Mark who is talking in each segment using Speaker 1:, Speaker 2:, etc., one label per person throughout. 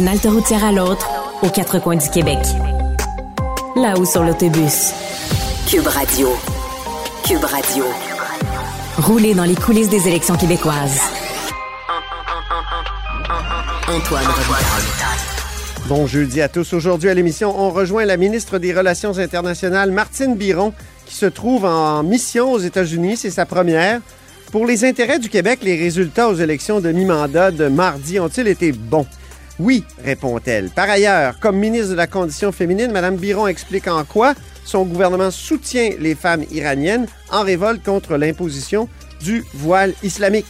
Speaker 1: D'une halte routière à l'autre, aux quatre coins du Québec. Là-haut sur l'autobus. Cube Radio. Cube Radio. Rouler dans les coulisses des élections québécoises. Antoine Robitaille.
Speaker 2: Bon jeudi à tous. Aujourd'hui à l'émission, on rejoint la ministre des Relations internationales, Martine Biron, qui se trouve en mission aux États-Unis. C'est sa première. Pour les intérêts du Québec, les résultats aux élections de mi-mandat de mardi ont-ils été bons? Oui, répond-elle. Par ailleurs, comme ministre de la Condition féminine, Mme Biron explique en quoi son gouvernement soutient les femmes iraniennes en révolte contre l'imposition du voile islamique.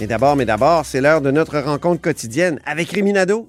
Speaker 2: Mais d'abord, mais d'abord, c'est l'heure de notre rencontre quotidienne avec Réminado.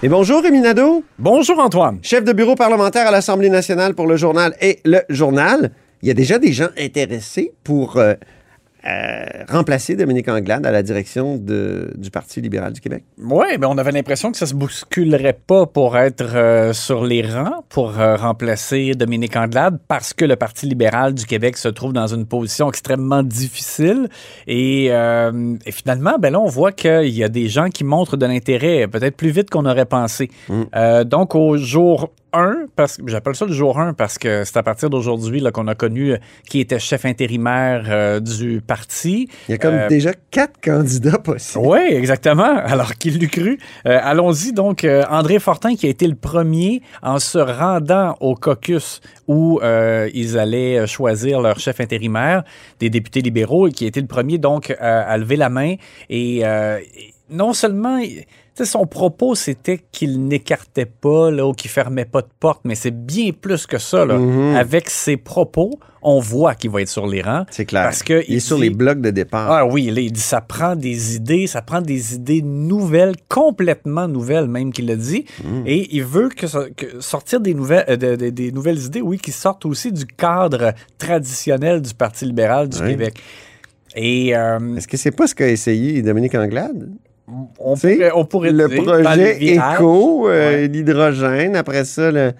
Speaker 2: Et bonjour Rémi Nadeau,
Speaker 3: Bonjour, Antoine.
Speaker 2: chef de bureau parlementaire à l'Assemblée nationale pour le journal et le journal. Il y a déjà des gens intéressés pour euh, euh, remplacer Dominique Anglade à la direction de- du Parti libéral du Québec?
Speaker 3: Oui, ben on avait l'impression que ça se bousculerait pas pour être euh, sur les rangs, pour euh, remplacer Dominique Anglade, parce que le Parti libéral du Québec se trouve dans une position extrêmement difficile. Et, et finalement, ben là, on voit qu'il y a des gens qui montrent de l'intérêt, peut-être plus vite qu'on aurait pensé. Euh, donc, au jour 1, parce que j'appelle ça le jour 1 parce que c'est à partir d'aujourd'hui là, qu'on a connu euh, qui était chef intérimaire euh, du parti.
Speaker 2: Il y a comme
Speaker 3: Euh,
Speaker 2: déjà quatre candidats possibles.
Speaker 3: oui, exactement. Alors qu'il l'eût cru? Euh, Allons-y donc. André Fortin qui a été le premier en se rendant au caucus où euh, ils allaient choisir leur chef intérimaire des députés libéraux et qui a été le premier donc à, lever la main. Et, euh, et non seulement... tu sais, Son propos, c'était qu'il n'écartait pas là, ou qu'il fermait pas de porte, mais c'est bien plus que ça. Là.
Speaker 2: Mhm.
Speaker 3: Avec ses propos, on voit qu'il va être sur les rangs.
Speaker 2: C'est clair.
Speaker 3: Parce que
Speaker 2: il est sur les blocs de départ.
Speaker 3: ah oui, là, il dit ça prend des idées, ça prend des idées nouvelles, complètement nouvelles même qu'il le dit.
Speaker 2: Mm.
Speaker 3: Et il veut que, sortir des nouvelles, euh, de- de- des nouvelles idées, oui, qui sortent aussi du cadre traditionnel du Parti libéral du
Speaker 2: Oui.
Speaker 3: Québec. Et euh,
Speaker 2: Est-ce que c'est pas ce qu'a essayé Dominique Anglade?
Speaker 3: On, pourrait, on pourrait
Speaker 2: le
Speaker 3: dire,
Speaker 2: projet éco, euh,
Speaker 3: Ouais.
Speaker 2: l'hydrogène, après ça, le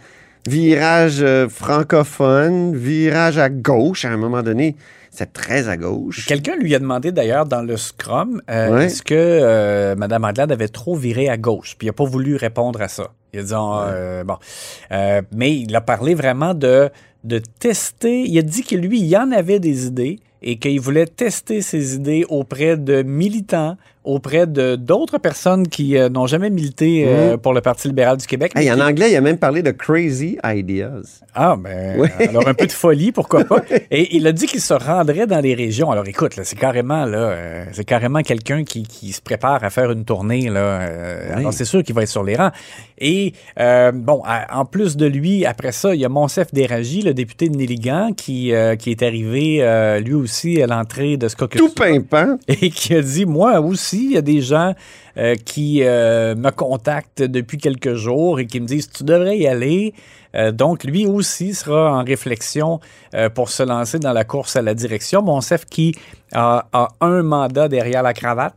Speaker 2: virage euh, francophone, virage à gauche, à un moment donné, c'est très à gauche.
Speaker 3: Quelqu'un lui a demandé d'ailleurs dans le Scrum euh,
Speaker 2: Ouais.
Speaker 3: est-ce que euh, Mme Anglade avait trop viré à gauche, puis il n'a pas voulu répondre à ça. Il a dit ah, euh, bon, Euh, mais il a parlé vraiment de de tester. Il a dit que lui, il y en avait des idées et qu'il voulait tester ses idées auprès de militants, auprès de d'autres personnes qui euh, n'ont jamais milité euh, pour le Parti libéral du Québec.
Speaker 2: Hey, en
Speaker 3: qui-
Speaker 2: anglais, il a même parlé de crazy ideas.
Speaker 3: ah, ben,
Speaker 2: Oui.
Speaker 3: alors un peu de folie, pourquoi pas. Et il a dit qu'il se rendrait dans les régions. Alors écoute, là, c'est carrément là, euh, c'est carrément quelqu'un qui, qui se prépare à faire une tournée là.
Speaker 2: Oui.
Speaker 3: Alors c'est sûr qu'il va être sur les rangs. Et bon, à- en plus de lui, après ça, il y a Monsef Déragi, le député de Néligan, qui qui est arrivé lui aussi à l'entrée de ce caucus.
Speaker 2: Tout pimpant.
Speaker 3: et qui a dit moi aussi il y a des gens euh, qui euh, me contactent depuis quelques jours et qui me disent tu devrais y aller. Euh, donc lui aussi sera en réflexion pour se lancer dans la course à la direction. Monsef qui a, a un mandat derrière la cravate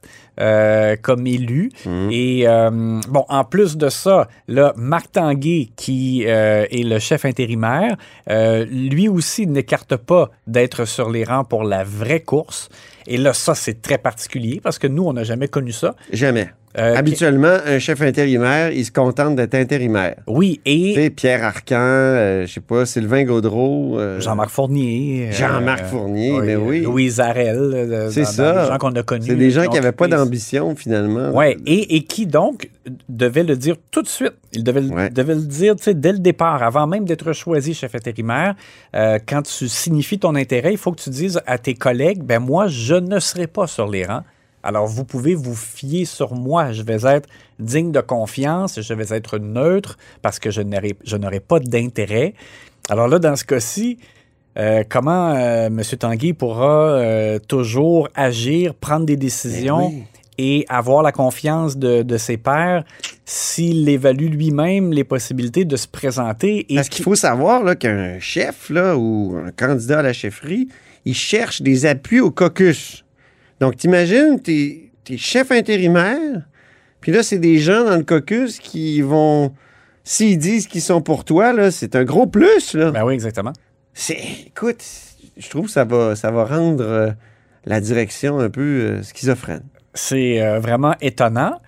Speaker 3: comme élu. Et euh, bon en plus de ça là Marc Tanguay qui est le chef intérimaire lui aussi n'écarte pas d'être sur les rangs pour la vraie course et là, ça, c'est très particulier parce que nous, on n'a jamais connu ça.
Speaker 2: Jamais.
Speaker 3: Euh,
Speaker 2: Habituellement, un chef intérimaire, il se contente d'être intérimaire.
Speaker 3: Oui,
Speaker 2: Tu
Speaker 3: et
Speaker 2: sais, Pierre Arcan, euh, je sais pas, Sylvain Gaudreau. euh,
Speaker 3: Jean-Marc Fournier.
Speaker 2: Jean-Marc Fournier, ben oui.
Speaker 3: Louise Arel.
Speaker 2: C'est ça.
Speaker 3: Les gens qu'on a connus.
Speaker 2: C'est des gens qui n'avaient pas d'ambition, finalement.
Speaker 3: Oui, et, et qui donc devait le dire tout de suite. Il devait, le-
Speaker 2: Ouais.
Speaker 3: devait le dire tu sais, dès le départ, avant même d'être choisi chef intérimaire. Quand tu signifies ton intérêt, il faut que tu dises à tes collègues, ben moi, je ne serai pas sur les rangs. Alors, vous pouvez vous fier sur moi. Je vais être digne de confiance, je vais être neutre parce que je n'aurai, je n'aurai pas d'intérêt. Alors là, dans ce cas-ci, euh, comment euh, M. Tanguy pourra euh, toujours agir, prendre des décisions
Speaker 2: Ben oui.
Speaker 3: et avoir la confiance de, de ses pairs s'il évalue lui-même les possibilités de se présenter. Et
Speaker 2: Parce qu'il faut savoir là, qu'un chef là, ou un candidat à la chefferie, il cherche des appuis au caucus. Donc, t'imagines, t'es es chef intérimaire, puis là, c'est des gens dans le caucus qui vont... S'ils disent qu'ils sont pour toi, là, c'est un gros plus. Là.
Speaker 3: Ben oui, exactement.
Speaker 2: C'est, écoute, je trouve que ça va, ça va rendre euh, la direction un peu euh, schizophrène.
Speaker 3: C'est euh, vraiment étonnant.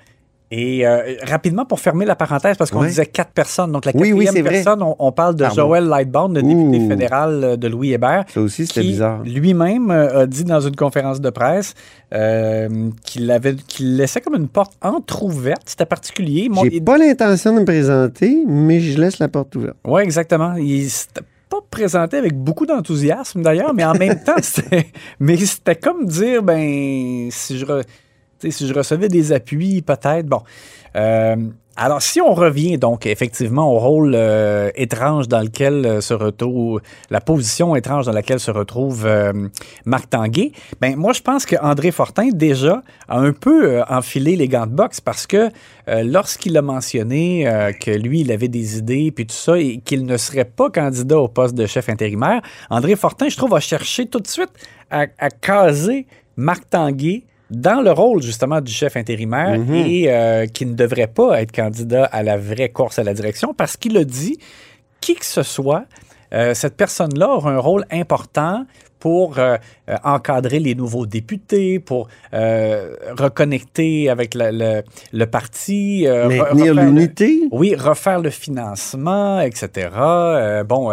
Speaker 3: Et euh, rapidement, pour fermer la parenthèse, parce qu'on
Speaker 2: Ouais.
Speaker 3: disait quatre personnes, donc la
Speaker 2: Oui,
Speaker 3: quatrième
Speaker 2: oui, vrai.
Speaker 3: personne, on, on parle de. Joël Lightbound, le député fédéral euh, de Louis Hébert.
Speaker 2: Ça aussi, c'était bizarre.
Speaker 3: lui-même euh, a dit dans une conférence de presse euh, qu'il avait qu'il laissait comme une porte entrouverte. C'était particulier. Mon-
Speaker 2: J'ai pas l'intention de me présenter, mais je laisse la porte ouverte.
Speaker 3: Oui, exactement. Il s'était pas présenté avec beaucoup d'enthousiasme d'ailleurs, mais en même temps, c'était, mais c'était comme dire, ben, si je, re- si je recevais des appuis, peut-être. Bon. Euh, alors, si on revient donc effectivement au rôle euh, étrange dans lequel euh, se retrouve, la position étrange dans laquelle se retrouve Marc Tanguay, ben moi je pense que André Fortin déjà a un peu enfilé les gants de boxe parce que lorsqu'il a mentionné que lui il avait des idées puis tout ça et qu'il ne serait pas candidat au poste de chef intérimaire, André Fortin je trouve a cherché tout de suite à, à caser Marc Tanguay dans le rôle justement du chef intérimaire et euh, qui ne devrait pas être candidat à la vraie course à la direction parce qu'il a dit qui que ce soit, euh, cette personne-là aura un rôle important pour euh, euh, encadrer les nouveaux députés, pour euh, reconnecter avec le, le- le parti, euh,
Speaker 2: Maintenir l'unité?
Speaker 3: oui, refaire le financement, etc. Bon,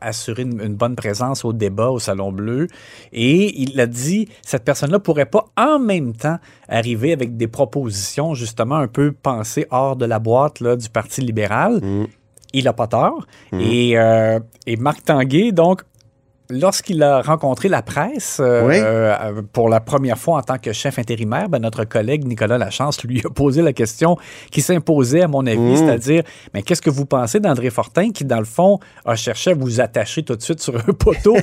Speaker 3: assurer une, une bonne présence au débat au Salon Bleu. Et il a dit, cette personne-là pourrait pas en même temps arriver avec des propositions justement un peu pensées hors de la boîte là, du Parti libéral. Il a pas tort. Et, euh, et Marc Tanguay, donc, lorsqu'il a rencontré la presse euh,
Speaker 2: Oui.
Speaker 3: euh, pour la première fois en tant que chef intérimaire, ben, notre collègue Nicolas Lachance lui a posé la question qui s'imposait, à mon avis,
Speaker 2: Mmh.
Speaker 3: c'est-à-dire, mais qu'est-ce que vous pensez d'André Fortin qui, dans le fond, a cherché à vous attacher tout de suite sur un poteau?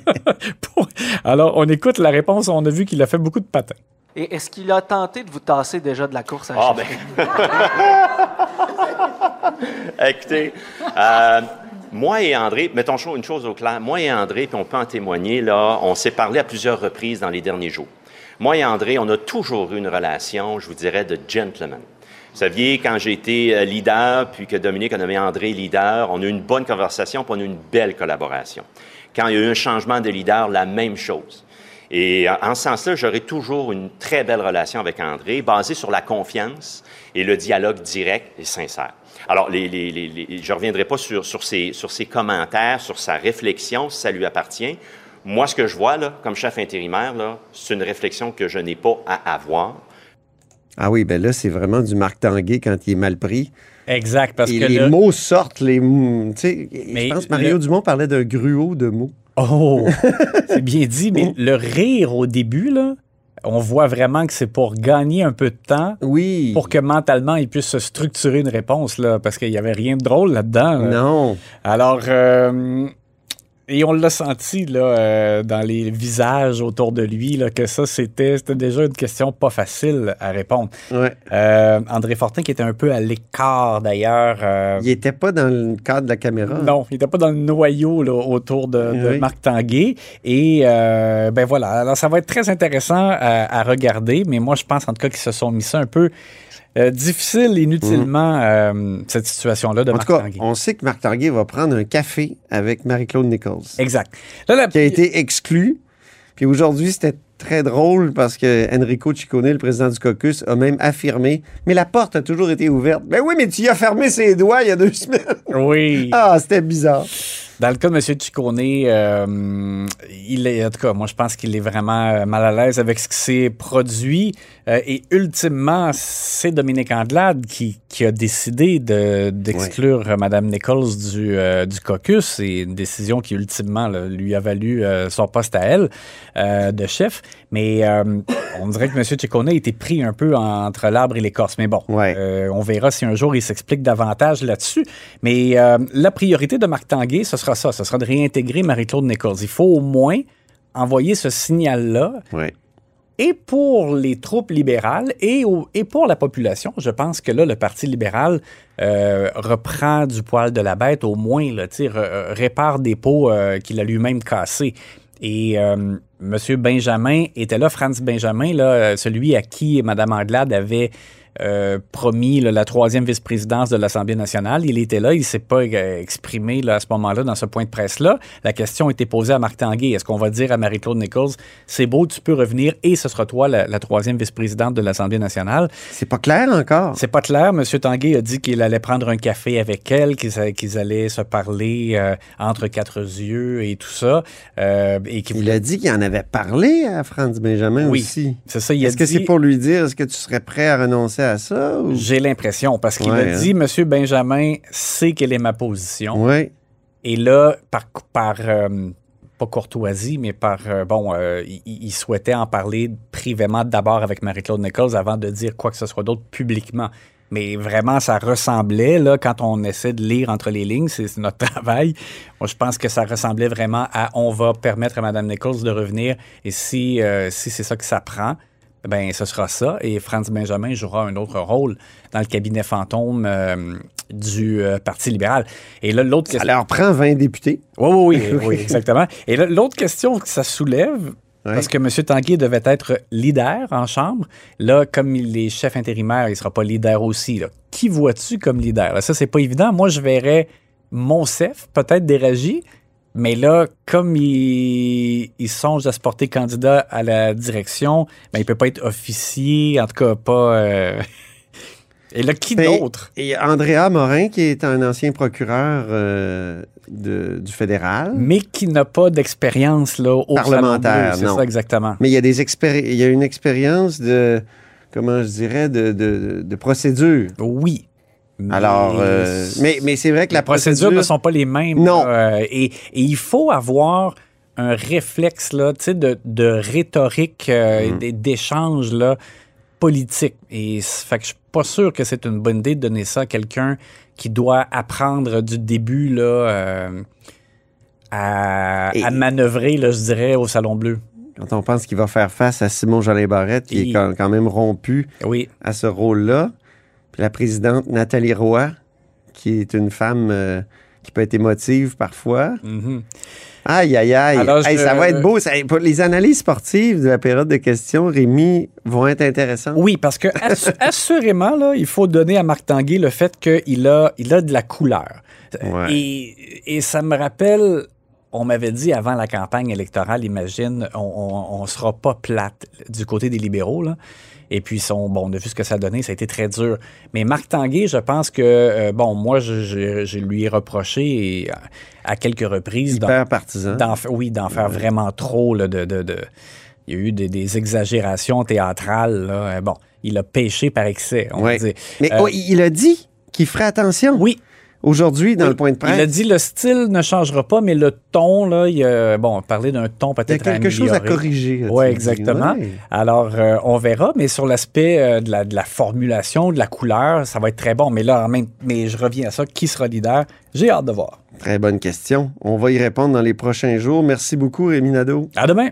Speaker 3: Pour- Alors, on écoute la réponse. On a vu qu'il a fait beaucoup de patins.
Speaker 4: Et est-ce qu'il a tenté de vous tasser déjà de la course à la
Speaker 5: Ah, ben. Écoutez, euh, moi et André, mettons une chose au clair, moi et André, puis on peut en témoigner, là, on s'est parlé à plusieurs reprises dans les derniers jours. Moi et André, on a toujours eu une relation, je vous dirais, de gentleman. Vous saviez, quand j'ai été euh, leader, puis que Dominique a nommé André leader, on a eu une bonne conversation, puis on a eu une belle collaboration. Quand il y a eu un changement de leader, la même chose. Et euh, en ce sens-là, j'aurai toujours une très belle relation avec André, basée sur la confiance et le dialogue direct et sincère. Alors, les, les- les- les- je ne reviendrai pas sur, sur, ses, sur ses commentaires, sur sa réflexion, si ça lui appartient. Moi, ce que je vois, là, comme chef intérimaire, là, c'est une réflexion que je n'ai pas à avoir.
Speaker 2: Ah oui, ben là, c'est vraiment du Marc Tanguay quand il est mal pris.
Speaker 3: Exact, parce
Speaker 2: Et
Speaker 3: que
Speaker 2: les
Speaker 3: le-
Speaker 2: mots sortent, les. Tu sais, je pense que Mario
Speaker 3: le-
Speaker 2: Dumont parlait d'un gruau de mots.
Speaker 3: Oh, c'est bien dit, mais le rire au début, là, on voit vraiment que c'est pour gagner un peu de temps
Speaker 2: Oui.
Speaker 3: pour que mentalement il puisse se structurer une réponse, là, parce qu'il n'y avait rien de drôle là-dedans. là.
Speaker 2: Non.
Speaker 3: Alors, euh, et on l'a senti là, euh, dans les visages autour de lui, là, que ça, c'était c'était déjà une question pas facile à répondre.
Speaker 2: Ouais.
Speaker 3: Euh, André Fortin, qui était un peu à l'écart d'ailleurs. euh,
Speaker 2: Il était pas dans le cadre de la caméra.
Speaker 3: non, il n'était pas dans le noyau là, autour de, de
Speaker 2: Oui.
Speaker 3: Marc Tanguay. Et ben voilà, alors ça va être très intéressant à, à regarder, mais moi je pense en tout cas qu'ils se sont mis ça un peu euh, difficile inutilement, euh, cette situation-là de
Speaker 2: Mhm. En
Speaker 3: Marc
Speaker 2: tout cas,
Speaker 3: Tanguay.
Speaker 2: on sait que Marc Tanguay va prendre un café avec Marie-Claude Nichols,
Speaker 3: Exact. Là, la-
Speaker 2: qui a été exclu. Puis aujourd'hui, c'était très drôle parce que Enrico Ciccone, le président du caucus, a même affirmé Mais la porte a toujours été ouverte. Ben oui, mais tu y as fermé ses doigts il y a deux semaines.
Speaker 3: Oui.
Speaker 2: Ah, c'était bizarre.
Speaker 3: Dans le cas de M. Ciccone, euh, il est, en tout cas, moi, je pense qu'il est vraiment euh, mal à l'aise avec ce qui s'est produit. Euh, et ultimement, c'est Dominique Andelade qui, qui a décidé de- d'exclure euh, Mme Nichols du, euh, du caucus. C'est une décision qui, ultimement, là, lui a valu euh, son poste à elle euh, de chef. Mais euh, on dirait que M. Ciccone a été pris un peu entre l'arbre et l'écorce. Mais bon,
Speaker 2: Ouais.
Speaker 3: euh, on verra si un jour il s'explique davantage là-dessus. Mais euh, la priorité de Marc Tanguay, ce sera ça. Ce sera de réintégrer Marie-Claude Nichols. Il faut au moins envoyer ce signal-là. Et pour les troupes libérales et, au- et pour la population, je pense que là, le Parti libéral euh, reprend du poil de la bête, au moins, là, re- répare des pots qu'il a lui-même cassés. Et euh, M. Benjamin était là, Franz Benjamin, euh, celui à qui Mme Anglade avait euh, promis là, la troisième vice-présidence de l'Assemblée nationale. Il était là, il ne s'est pas euh, exprimé là, à ce moment-là dans ce point de presse-là. La question a été posée à Marc Tanguay. Est-ce qu'on va dire à Marie-Claude Nichols, c'est beau, tu peux revenir et ce sera toi la, la troisième vice-présidente de l'Assemblée nationale?
Speaker 2: C'est pas clair encore.
Speaker 3: C'est pas clair. M. Tanguay a dit qu'il allait prendre un café avec elle, qu'ils allaient se parler euh, entre quatre yeux et tout ça. Euh, et
Speaker 2: Il a dit qu'il en avait parlé à Franz Benjamin
Speaker 3: Oui.
Speaker 2: aussi.
Speaker 3: C'est ça, il a
Speaker 2: Est-ce que c'est pour lui dire est-ce que tu serais prêt à renoncer à ça? ou-
Speaker 3: J'ai l'impression, parce qu'il
Speaker 2: Ouais,
Speaker 3: a
Speaker 2: hein.
Speaker 3: dit, M. Benjamin sait quelle est ma position.
Speaker 2: Oui.
Speaker 3: Et là, par, par euh, pas courtoisie, mais par, euh, bon, euh, il, il souhaitait en parler privément d'abord avec Marie-Claude Nichols avant de dire quoi que ce soit d'autre publiquement. Mais vraiment, ça ressemblait, là, quand on essaie de lire entre les lignes, c'est c'est notre travail. Moi, je pense que ça ressemblait vraiment à on va permettre à Mme Nichols de revenir et si, si c'est ça que ça prend, ben ce sera ça. Et Franz Benjamin jouera un autre rôle dans le cabinet fantôme euh, du euh, Parti libéral. Et là, l'autre
Speaker 2: Ça
Speaker 3: question.
Speaker 2: leur prend 20 députés.
Speaker 3: Oui, oui, oui, oui, exactement. Et là, l'autre question que ça soulève, parce que M. Tanguay devait être leader en Chambre, là, comme il est chef intérimaire, il ne sera pas leader aussi. là. Qui vois-tu comme leader? Là, ça, c'est pas évident. Moi, je verrais Monsef, peut-être Déragi, mais là, comme il, il songe à se porter candidat à la direction, ben, il peut pas être officier, en tout cas pas... euh, Et là, qui
Speaker 2: Mais-
Speaker 3: d'autre?
Speaker 2: Et Andrea Morin, qui est un ancien procureur euh, de- du fédéral.
Speaker 3: Mais qui n'a pas d'expérience là, au
Speaker 2: Parlementaire,
Speaker 3: C'est
Speaker 2: non.
Speaker 3: ça, exactement.
Speaker 2: Mais il y a des expéri- il y a une expérience de comment je dirais de, de, de procédure.
Speaker 3: Oui. Mais
Speaker 2: Alors, euh, mais, mais c'est vrai que
Speaker 3: les
Speaker 2: la
Speaker 3: procédures
Speaker 2: procédure
Speaker 3: ne sont pas les mêmes.
Speaker 2: Non.
Speaker 3: euh, et, et il faut avoir un réflexe là, de, de rhétorique, euh,
Speaker 2: Mm.
Speaker 3: d'échange là, politique. Et fait que je suis pas sûr que c'est une bonne idée de donner ça à quelqu'un qui doit apprendre du début là, à,
Speaker 2: Et-
Speaker 3: à manœuvrer, là, je dirais, au Salon Bleu.
Speaker 2: quand on pense qu'il va faire face à Simon Jolin Barrette, qui
Speaker 3: Et-
Speaker 2: est quand, même rompu
Speaker 3: Oui.
Speaker 2: à ce rôle-là, la présidente Nathalie Roy, qui est une femme euh, qui peut être émotive parfois.
Speaker 3: Mhm.
Speaker 2: Aïe, aïe, aïe.
Speaker 3: Alors,
Speaker 2: Hey,
Speaker 3: je-
Speaker 2: Ça va être beau. Ça- pour les analyses sportives de la période de questions, Rémi, vont être intéressantes.
Speaker 3: Oui, parce que assu- assurément, là, il faut donner à Marc Tanguay le fait qu'il a, il a de la couleur.
Speaker 2: Ouais.
Speaker 3: Et, et ça me rappelle, on m'avait dit avant la campagne électorale, imagine, on, ne sera pas plate du côté des libéraux. Là. Et puis, son, bon, on a vu ce que ça a donné, ça a été très dur. Mais Marc Tanguay, je pense que, euh, bon, moi, je, je- je lui ai reproché et, à, quelques reprises d'en-
Speaker 2: Hyper partisan.
Speaker 3: oui, d'en faire vraiment trop. Là, de, de, de- il y a eu des, des exagérations théâtrales. Là. Euh, Bon, il a pêché par excès, on
Speaker 2: Ouais.
Speaker 3: va dire.
Speaker 2: Mais
Speaker 3: Euh,
Speaker 2: oh, il a dit qu'il ferait attention.
Speaker 3: oui,
Speaker 2: Aujourd'hui, dans
Speaker 3: oui,
Speaker 2: le point de presse.
Speaker 3: Il a dit le style ne changera pas, mais le ton, là, il a, bon, parler d'un ton
Speaker 2: il y a
Speaker 3: peut-être
Speaker 2: quelque chose à corriger.
Speaker 3: Oui, exactement. Alors, euh, on verra, mais sur l'aspect euh, de, la, de la formulation, de la couleur, ça va être très bon. Mais là, en même, mais je reviens à ça. Qui sera leader? J'ai hâte de voir.
Speaker 2: Très bonne question. On va y répondre dans les prochains jours. Merci beaucoup, Rémi Nadeau.
Speaker 3: À demain!